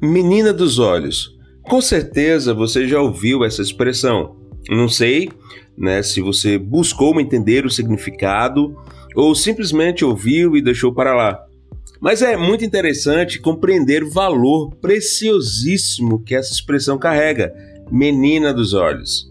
Menina dos olhos. Com certeza você já ouviu essa expressão. Não sei né, se você buscou entender o significado ou simplesmente ouviu e deixou para lá. Mas é muito interessante compreender o valor preciosíssimo que essa expressão carrega, menina dos olhos.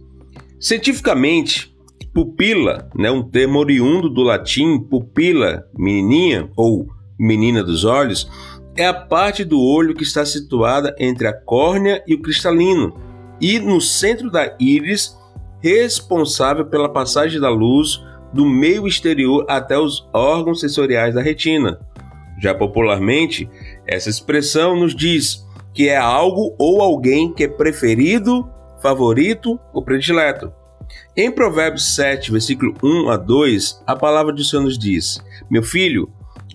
Cientificamente, pupila, né, um termo oriundo do latim pupila, menininha ou menina dos olhos, é a parte do olho que está situada entre a córnea e o cristalino, e no centro da íris, responsável pela passagem da luz do meio exterior até os órgãos sensoriais da retina. Já popularmente, essa expressão nos diz que é algo ou alguém que é preferido, favorito ou predileto. Em Provérbios 7, versículo 1 a 2, a palavra do Senhor nos diz: Meu filho,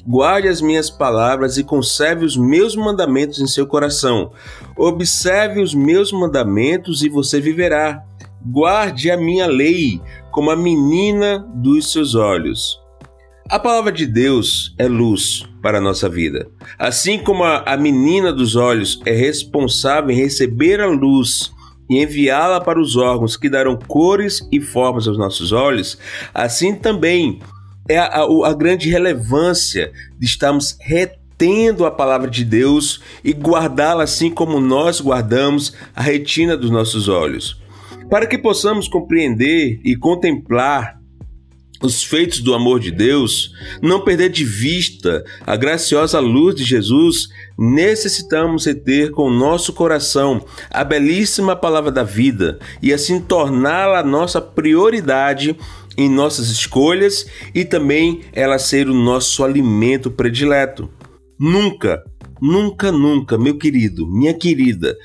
guarde as minhas palavras e conserve os meus mandamentos em seu coração. Observe os meus mandamentos e você viverá. Guarde a minha lei como a menina dos seus olhos. A palavra de Deus é luz para a nossa vida. Assim como a, menina dos olhos é responsável em receber a luz e enviá-la para os órgãos que darão cores e formas aos nossos olhos, assim também é a, a, a grande relevância de estarmos retendo a palavra de Deus e guardá-la assim como nós guardamos a retina dos nossos olhos. Para que possamos compreender e contemplar os feitos do amor de Deus, não perder de vista a graciosa luz de Jesus, necessitamos ter com nosso coração a belíssima palavra da vida e assim torná-la nossa prioridade em nossas escolhas e também ela ser o nosso alimento predileto. Nunca, nunca, nunca, meu querido, minha querida,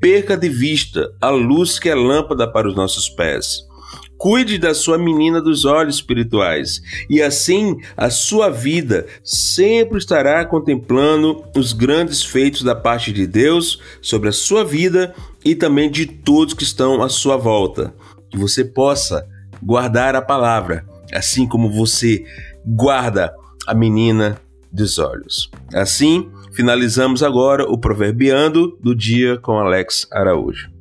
perca de vista a luz que é lâmpada para os nossos pés. Cuide da sua menina dos olhos espirituais, e assim a sua vida sempre estará contemplando os grandes feitos da parte de Deus sobre a sua vida e também de todos que estão à sua volta. Que você possa guardar a palavra, assim como você guarda a menina dos olhos. Assim, finalizamos agora o Proverbiando do dia com Alex Araújo.